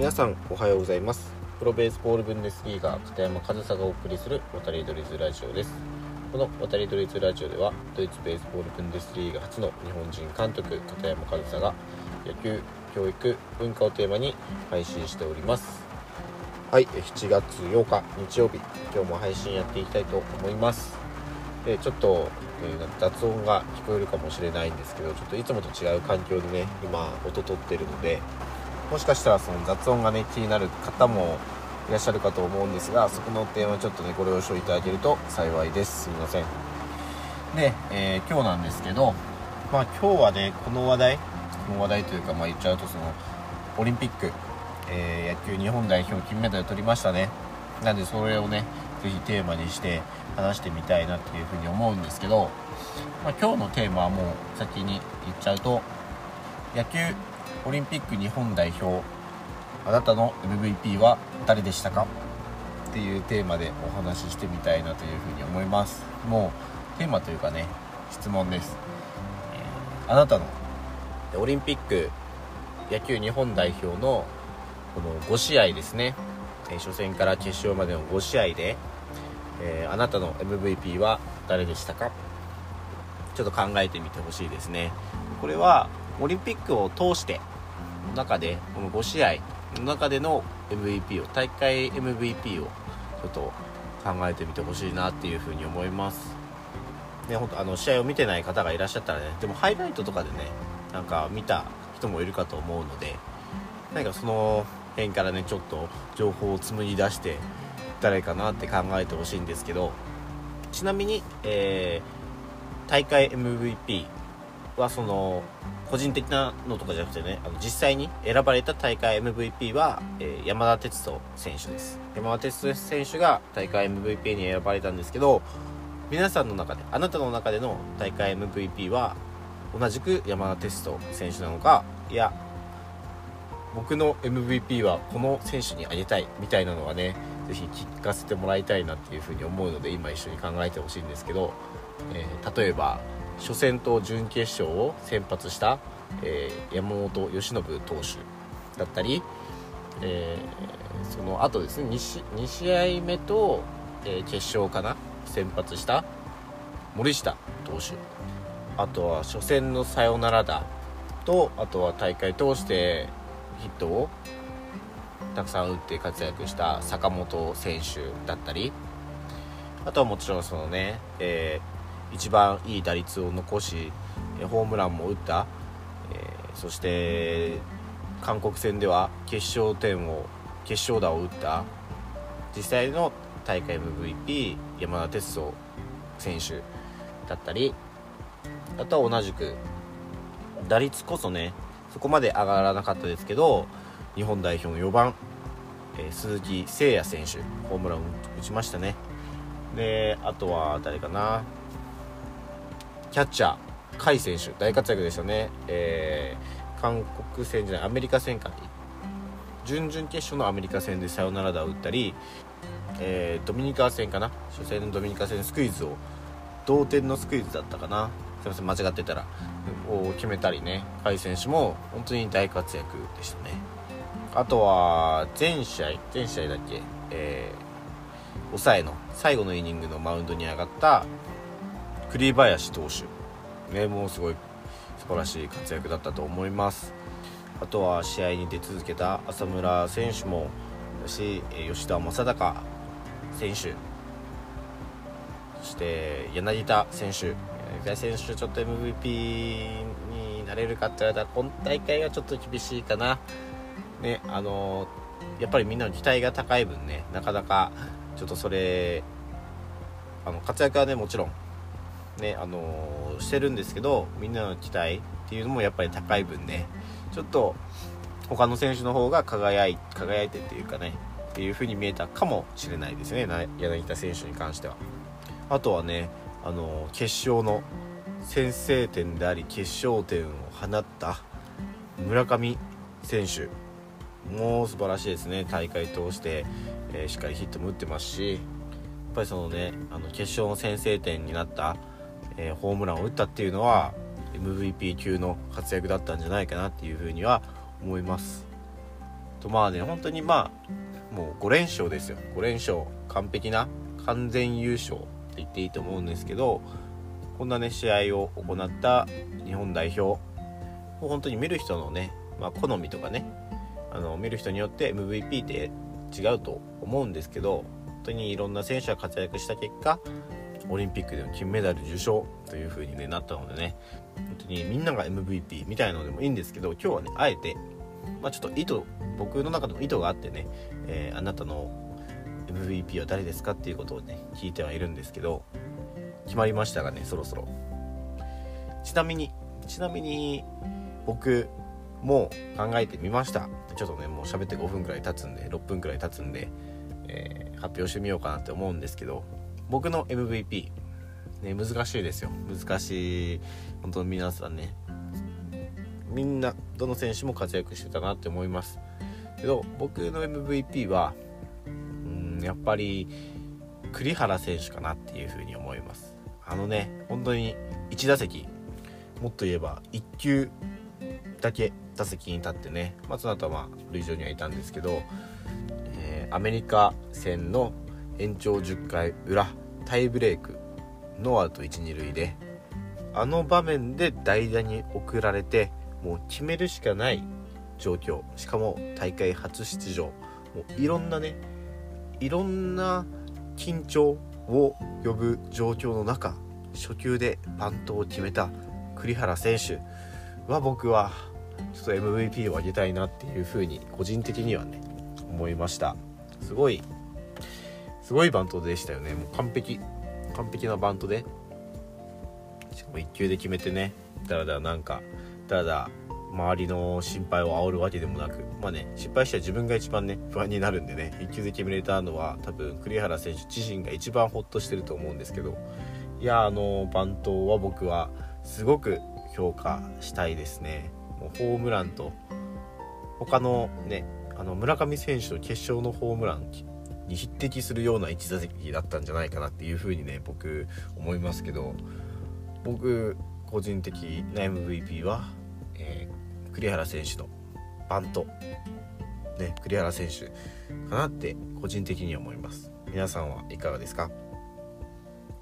皆さんおはようございます。プロベースボールブンデスリーガー片山和沙がお送りする渡りドリズラジオです。この渡りドリズラジオではドイツベースボールブンデスリーガ初の日本人監督片山和沙が野球教育文化をテーマに配信しております。はい7月8日日曜日今日も配信やっていきたいと思います。でちょっと、えー、雑音が聞こえるかもしれないんですけどちょっといつもと違う環境でね今音取ってるのでもしかしたらその雑音がね気になる方もいらっしゃるかと思うんですがそこの点はちょっとねご了承いただけると幸いです。すみません。で、えー、今日なんですけどまあ今日はねこの話題この話題というかまあ言っちゃうとそのオリンピック、えー、野球日本代表金メダル取りましたね。なんでそれをね是非テーマにして話してみたいなっていうふうに思うんですけど、まあ、今日のテーマはもう先に言っちゃうと野球オリンピック日本代表あなたの MVP は誰でしたか？っていうテーマでお話ししてみたいなというふうに思います。もうテーマというかね質問です、えー、あなたの？オリンピック野球日本代表のこの5試合ですね、えー、初戦から決勝までの5試合で、えー、あなたの MVP は誰でしたか？ちょっと考えてみてほしいですね。これはオリンピックを通して中でこの5試合の中での MVP を大会 MVP をちょっと考えてみてほしいなっていうふうに思います。ね本当あの試合を見てない方がいらっしゃったらねでもハイライトとかでねなんか見た人もいるかと思うので何かその辺からねちょっと情報を紡ぎ出して誰かなって考えてほしいんですけどちなみに、えー、大会 MVP はその個人的なのとかじゃなくてねあの実際に選ばれた大会 MVP は、えー、山田哲人選手です。山田哲人選手が大会 MVP に選ばれたんですけど皆さんの中であなたの中での大会 MVP は同じく山田哲人選手なのかいや僕の MVP はこの選手にあげたいみたいなのはね是非聞かせてもらいたいなっていうふうに思うので今一緒に考えてほしいんですけど、えー、例えば初戦と準決勝を先発した、えー、山本由伸投手だったり、えー、その後ですね 2, 2試合目と、えー、決勝かな先発した森下投手。あとは初戦のサヨナラ打とあとは大会通してヒットをたくさん打って活躍した坂本選手だったりあとはもちろんそのね、え一番いい打率を残しホームランも打った、えー、そして韓国戦では決勝点を決勝打を打った。実際の大会 MVP 山田哲人選手だったりあとは同じく打率こそねそこまで上がらなかったですけど日本代表の4番、えー、鈴木誠也選手ホームランを打ちましたね。であとは誰かな。キャッチャー甲斐選手大活躍でしたね、えー、韓国戦じゃないアメリカ戦か。準々決勝のアメリカ戦でサヨナラ打を打ったり、えー、ドミニカ戦かな。初戦のドミニカ戦スクイズを同点のスクイズだったかな。すいません間違ってたらを決めたりね。甲斐選手も本当に大活躍でしたね。あとは全試合全試合だっけ、えー、抑えの最後のイニングのマウンドに上がった栗林投手、ね、もうすごい素晴らしい活躍だったと思います。あとは試合に出続けた浅村選手もし吉田正尚選手。そして柳田選手。柳田選手ちょっと MVP になれるかって言われたら今大会はちょっと厳しいかな。ねあのやっぱりみんなの期待が高い分ねなかなかちょっとそれあの活躍はねもちろんねあのー、してるんですけどみんなの期待っていうのもやっぱり高い分ねちょっと他の選手の方が輝い輝いてっていうかねっていう風に見えたかもしれないですね柳田選手に関しては。あとはねあのー、決勝の先制点であり決勝点を放った村上選手。もう素晴らしいですね。大会通して、えー、しっかりヒットも打ってますしやっぱりそのねあの決勝の先制点になったえー、ホームランを打ったっていうのは MVP 級の活躍だったんじゃないかなっていうふうには思います。とまあね本当にまあもう5連勝ですよ。5連勝完璧な完全優勝って言っていいと思うんですけどこんなね試合を行った日本代表本当に見る人のね、まあ、好みとかねあの見る人によって MVP って違うと思うんですけど本当にいろんな選手が活躍した結果オリンピックでの金メダル受賞という風に、ね、なったのでね本当にみんなが MVP みたいなのでもいいんですけど今日はねあえて、まあ、ちょっと意図僕の中でも意図があってね、えー、あなたの MVP は誰ですかっていうことをね聞いてはいるんですけど決まりましたがねそろそろ。ちなみにちなみに僕も考えてみました。ちょっとねもう喋って5分くらい経つんで6分くらい経つんで、えー、発表してみようかなって思うんですけど僕の MVP ね難しいですよ。難しい。本当に皆さんね。みんなどの選手も活躍してたなって思います。けど僕の MVP はうんやっぱり栗原選手かなっていうふうに思います。あのね本当に1打席もっと言えば1球だけ打席に立ってね、まあ、その後はまあ塁上にはいたんですけど、えー、アメリカ戦の延長10回裏タイブレークノーアウト1、2塁であの場面で代打に送られてもう決めるしかない状況。しかも大会初出場。もういろんなねいろんな緊張を呼ぶ状況の中初球でバントを決めた栗原選手は僕はちょっと MVP をあげたいなっていうふうに個人的にはね思いました。すごいすごいバントでしたよね。もう完璧。完璧なバントで。しかも1球で決めてね。だらだらなんかだらだら周りの心配を煽るわけでもなく。まあね失敗したら自分が一番ね不安になるんでね。1球で決めれたのは多分栗原選手自身が一番ホッとしてると思うんですけど。いやあのバントは僕はすごく評価したいですね。もうホームランと他のねあの村上選手の決勝のホームランに匹敵するような1打席だったんじゃないかなっていうふうにね僕思いますけど僕個人的な MVP は、えー、栗原選手のバント。ね栗原選手かなって個人的には思います。皆さんはいかがですか？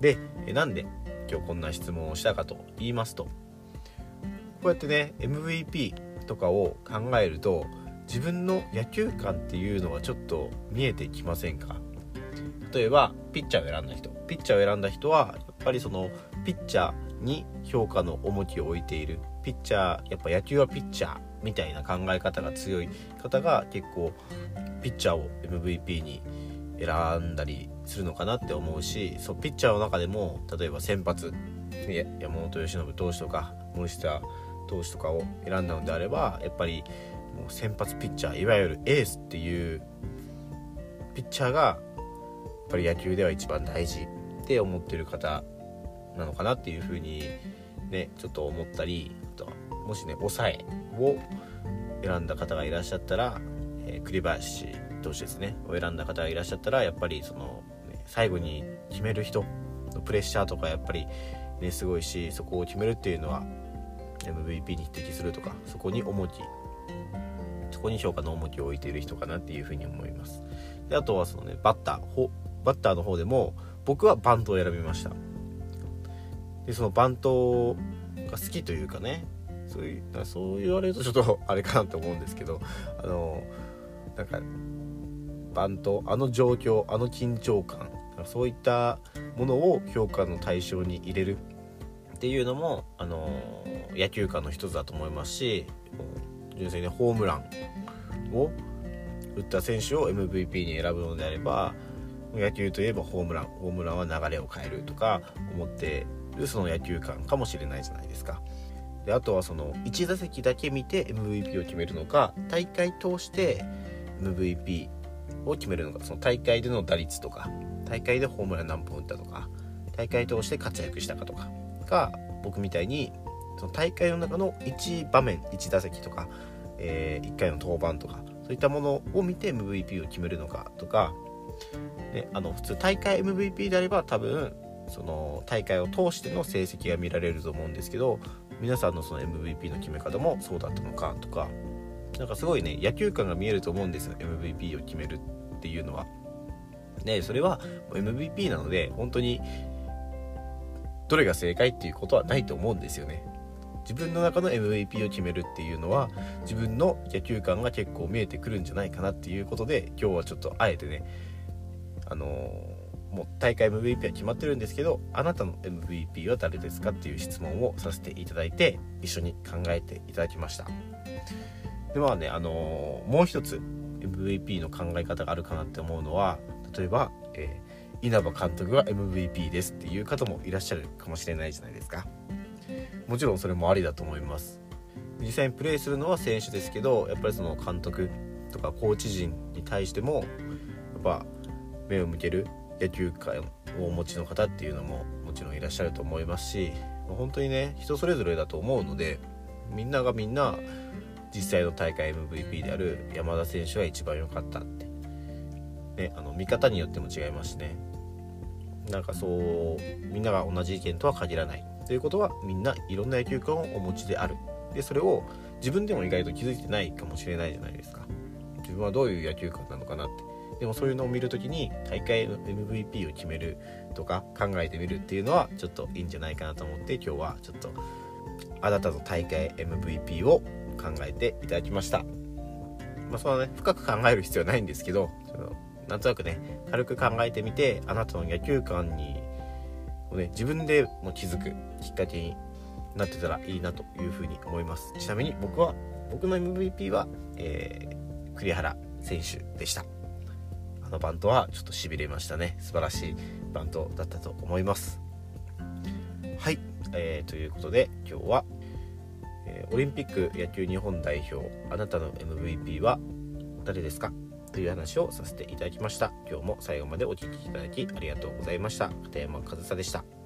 でなんで今日こんな質問をしたかと言いますとこうやってね MVP とかを考えると自分の野球観っていうのはちょっと見えてきませんか？例えばピッチャーを選んだ人。ピッチャーを選んだ人はやっぱりそのピッチャーに評価の重きを置いている。ピッチャーやっぱ野球はピッチャーみたいな考え方が強い。方が結構ピッチャーを MVP に選んだりするのかなって思うしそうピッチャーの中でも例えば先発山本由伸投手とか森下投手とかを選んだのであればやっぱりもう先発ピッチャーいわゆるエースっていうピッチャーがやっぱり野球では一番大事って思ってる方なのかなっていうふうにねちょっと思ったりあとはもしね抑えを選んだ方がいらっしゃったら、えー、栗林投手ですねを選んだ方がいらっしゃったらやっぱりその、ね、最後に決める人のプレッシャーとかやっぱりねすごいしそこを決めるっていうのは MVP に匹敵するとかそこに重きそこに評価の重きを置いている人かなっていうふうに思います。であとはそのねバッターバッターの方でも僕はバントを選びました。でそのバントが好きというかねそういうそう言われるとちょっとあれかなと思うんですけどあのなんかバントあの状況あの緊張感そういったものを評価の対象に入れるっていうのもあの野球界の一つだと思いますし純粋にホームランを打った選手を MVP に選ぶのであれば野球といえばホームランホームランは流れを変えるとか思ってるその野球観かもしれないじゃないですか。であとはその1打席だけ見て MVP を決めるのか大会通して MVP を決めるのかその大会での打率とか大会でホームラン何本打ったとか大会通して活躍したかとかが僕みたいにその大会の中の1場面1打席とか、えー、1回の登板とかそういったものを見て MVP を決めるのかとか、ね、あの普通大会 MVP であれば多分その大会を通しての成績が見られると思うんですけど皆さんのその MVP の決め方もそうだったのかとかなんかすごいね野球感が見えると思うんですよ MVP を決めるっていうのは。ねそれは MVP なので本当にどれが正解っていうことはないと思うんですよね。自分の中の MVP を決めるっていうのは自分の野球感が結構見えてくるんじゃないかなっていうことで今日はちょっとあえてねあのー、もう大会 MVP は決まってるんですけどあなたの MVP は誰ですかっていう質問をさせていただいて一緒に考えていただきました。でまあねあのー、もう一つ MVP の考え方があるかなって思うのは例えば、えー、稲葉監督が MVP ですっていう方もいらっしゃるかもしれないじゃないですか。もちろんそれもありだと思います。実際にプレーするのは選手ですけどやっぱりその監督とかコーチ陣に対してもやっぱ目を向ける野球界をお持ちの方っていうのももちろんいらっしゃると思いますし本当にね人それぞれだと思うのでみんながみんな実際の大会 MVP である山田選手が一番良かったって、ね、あの見方によっても違いますしね。なんかそうみんなが同じ意見とは限らない。ということはみんないろんな野球観をお持ちである。でそれを自分でも意外と気づいてないかもしれないじゃないですか。自分はどういう野球観なのかなって。でもそういうのを見る時に大会の MVP を決めるとか考えてみるっていうのはちょっといいんじゃないかなと思って今日はちょっとあなたの大会 MVP を考えていただきました。まあそのね深く考える必要はないんですけどそのなんとなくね軽く考えてみてあなたの野球観にね、自分でも気づくきっかけになってたらいいなというふうに思います。ちなみに僕は僕の MVP は、えー、栗原選手でした。あのバントはちょっとしびれましたね。素晴らしいバントだったと思います。はい、えー、ということで今日は、えー、オリンピック野球日本代表あなたの MVP は誰ですか？という話をさせていただきました。今日も最後までお聴きいただきありがとうございました。片山和沙でした。